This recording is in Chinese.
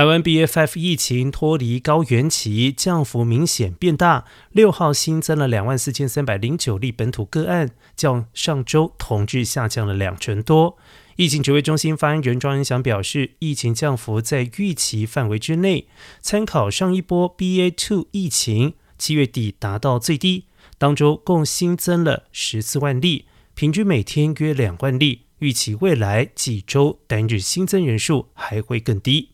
台湾 BFF 疫情脱离高原期，降幅明显变大。六号新增了两万四千三百零九例本土个案，较上周同日下降了两成多。疫情指挥中心发言人庄仁祥表示，疫情降幅在预期范围之内。参考上一波 BA.2 疫情，七月底达到最低，当周共新增了十四万例，平均每天约两万例。预期未来几周单日新增人数还会更低。